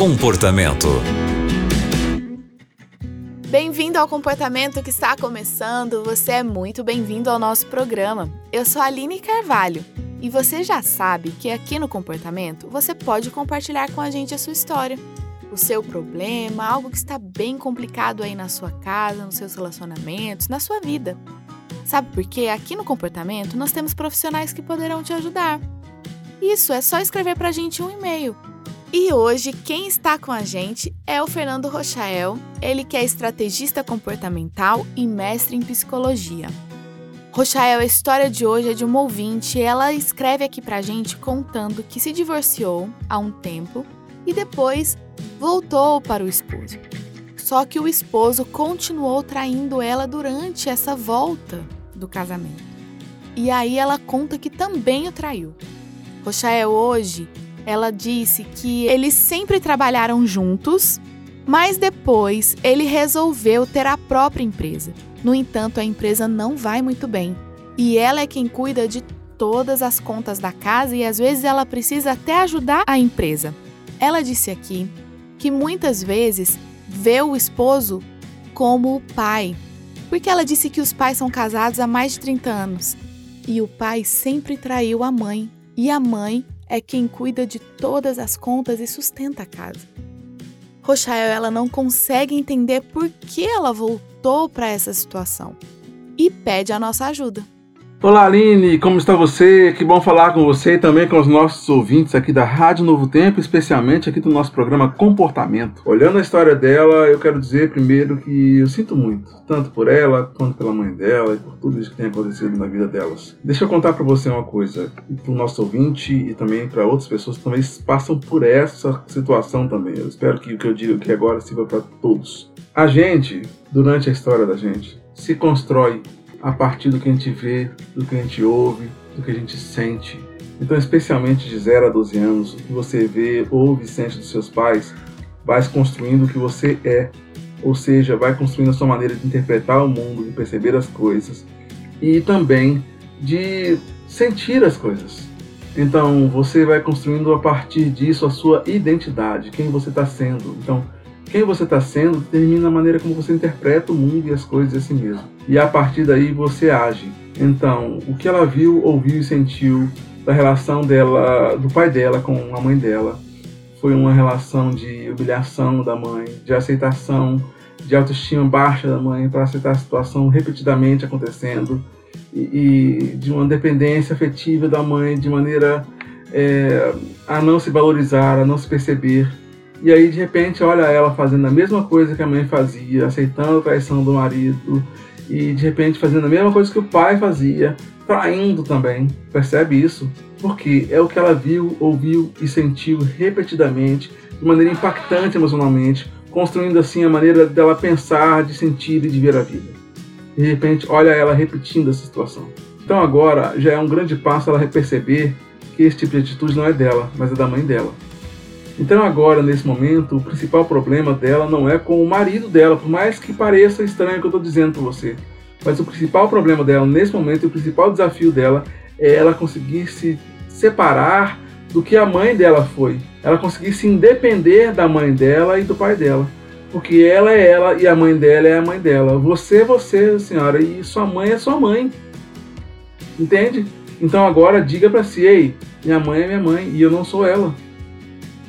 Comportamento. Bem-vindo ao Comportamento que está começando. Você é muito bem-vindo ao nosso programa. Eu sou a Aline Carvalho e você já sabe que aqui no Comportamento você pode compartilhar com a gente a sua história, o seu problema, algo que está bem complicado aí na sua casa, nos seus relacionamentos, na sua vida. Sabe por quê? Aqui no Comportamento nós temos profissionais que poderão te ajudar. Isso, é só escrever para a gente um e-mail. E hoje quem está com a gente é o Fernando Rochael, ele que é estrategista comportamental e mestre em psicologia. Rochael, a história de hoje é de uma ouvinte, ela escreve aqui pra gente contando que se divorciou há um tempo e depois voltou para o esposo. Só que o esposo continuou traindo ela durante essa volta do casamento. E aí ela conta que também o traiu. Rochael hoje, ela disse que eles sempre trabalharam juntos, mas depois ele resolveu ter a própria empresa. No entanto, a empresa não vai muito bem e ela é quem cuida de todas as contas da casa e às vezes ela precisa até ajudar a empresa. Ela disse aqui que muitas vezes vê o esposo como o pai, porque ela disse que os pais são casados há mais de 30 anos e o pai sempre traiu a mãe e a mãe é quem cuida de todas as contas e sustenta a casa. Rochael ela não consegue entender por que ela voltou para essa situação e pede a nossa ajuda. Olá Aline, como está você? Que bom falar com você e também com os nossos ouvintes aqui da Rádio Novo Tempo, especialmente aqui do nosso programa Comportamento. Olhando a história dela, eu quero dizer primeiro que eu sinto muito, tanto por ela quanto pela mãe dela e por tudo isso que tem acontecido na vida delas. Deixa eu contar para você uma coisa, para o nosso ouvinte e também para outras pessoas que também passam por essa situação também. Eu espero que o que eu digo aqui agora sirva para todos. A gente, durante a história da gente, se constrói a partir do que a gente vê, do que a gente ouve, do que a gente sente. Então, especialmente de 0 a 12 anos, o que você vê, ouve e sente dos seus pais, vai construindo o que você é. Ou seja, vai construindo a sua maneira de interpretar o mundo, de perceber as coisas e também de sentir as coisas. Então, você vai construindo a partir disso a sua identidade, quem você está sendo. Então, quem você está sendo determina a maneira como você interpreta o mundo e as coisas a si mesmo. E a partir daí você age. Então, o que ela viu, ouviu e sentiu da relação dela, do pai dela com a mãe dela, foi uma relação de humilhação da mãe, de aceitação, de autoestima baixa da mãe para aceitar a situação repetidamente acontecendo e, e, de uma dependência afetiva da mãe de maneira é, a não se valorizar, a não se perceber e aí, de repente, olha ela fazendo a mesma coisa que a mãe fazia, aceitando a traição do marido, e de repente fazendo a mesma coisa que o pai fazia, traindo também. Percebe isso? Porque é o que ela viu, ouviu e sentiu repetidamente, de maneira impactante emocionalmente, construindo assim a maneira dela pensar, de sentir e de ver a vida. De repente, olha ela repetindo essa situação. Então agora já é um grande passo ela perceber que esse tipo de atitude não é dela, mas é da mãe dela. Então agora, nesse momento, o principal problema dela não é com o marido dela, por mais que pareça estranho o que eu estou dizendo para você. Mas o principal problema dela nesse momento, o principal desafio dela é ela conseguir se separar do que a mãe dela foi. Ela conseguir se independer da mãe dela e do pai dela. Porque ela é ela e a mãe dela é a mãe dela. Você é você, senhora, e sua mãe é sua mãe. Entende? Então agora diga para si, ei, minha mãe é minha mãe e eu não sou ela.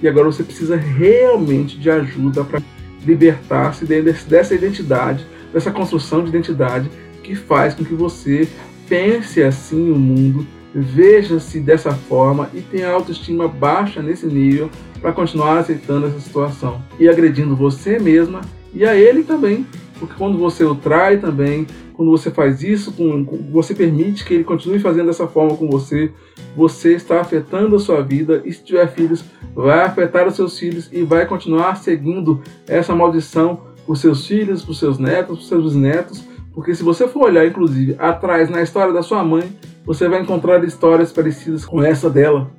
E agora você precisa realmente de ajuda para libertar-se dessa identidade, dessa construção de identidade que faz com que você pense assim o mundo, veja-se dessa forma e tenha autoestima baixa nesse nível para continuar aceitando essa situação e agredindo você mesma e a ele também, porque quando você o trai também, quando você faz isso, com, com, você permite que ele continue fazendo dessa forma com você, você está afetando a sua vida. E se tiver filhos, vai afetar os seus filhos e vai continuar seguindo essa maldição por seus filhos, por seus netos, por seus bisnetos. Porque se você for olhar, inclusive, atrás na história da sua mãe, você vai encontrar histórias parecidas com essa dela.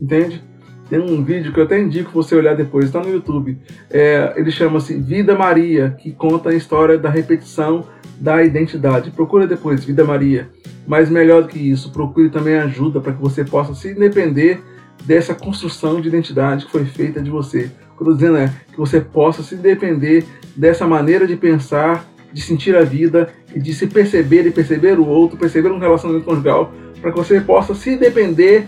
Entende? Tem um vídeo que eu até indico você olhar depois, está no YouTube. É, ele chama-se Vida Maria, que conta a história da repetição da identidade. Procura depois Vida Maria. Mas melhor do que isso, procure também ajuda para que você possa se independer dessa construção de identidade que foi feita de você. O que eu estou dizendo é que você possa se depender dessa maneira de pensar, de sentir a vida e de se perceber e perceber o outro, perceber um relacionamento conjugal, para que você possa se depender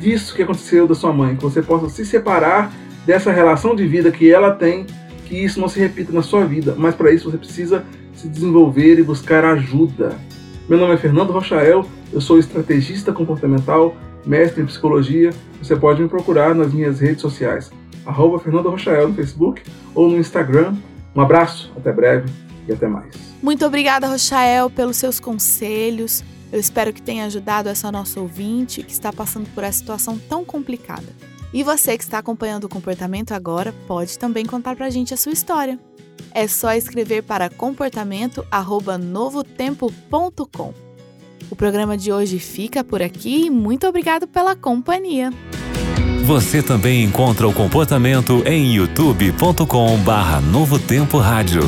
disso que aconteceu da sua mãe, que você possa se separar dessa relação de vida que ela tem, que isso não se repita na sua vida. Mas para isso você precisa se desenvolver e buscar ajuda. Meu nome é Fernando Rochael, eu sou estrategista comportamental, mestre em psicologia. Você pode me procurar nas minhas redes sociais, arroba Fernando Rochael no Facebook ou no Instagram. Um abraço, até breve e até mais. Muito obrigada, Rochael, pelos seus conselhos. Eu espero que tenha ajudado essa nossa ouvinte que está passando por essa situação tão complicada. E você que está acompanhando o comportamento agora pode também contar pra gente a sua história. É só escrever para comportamento@novotempo.com. O programa de hoje fica por aqui e muito obrigado pela companhia. Você também encontra o comportamento em youtube.com/novotempo rádio.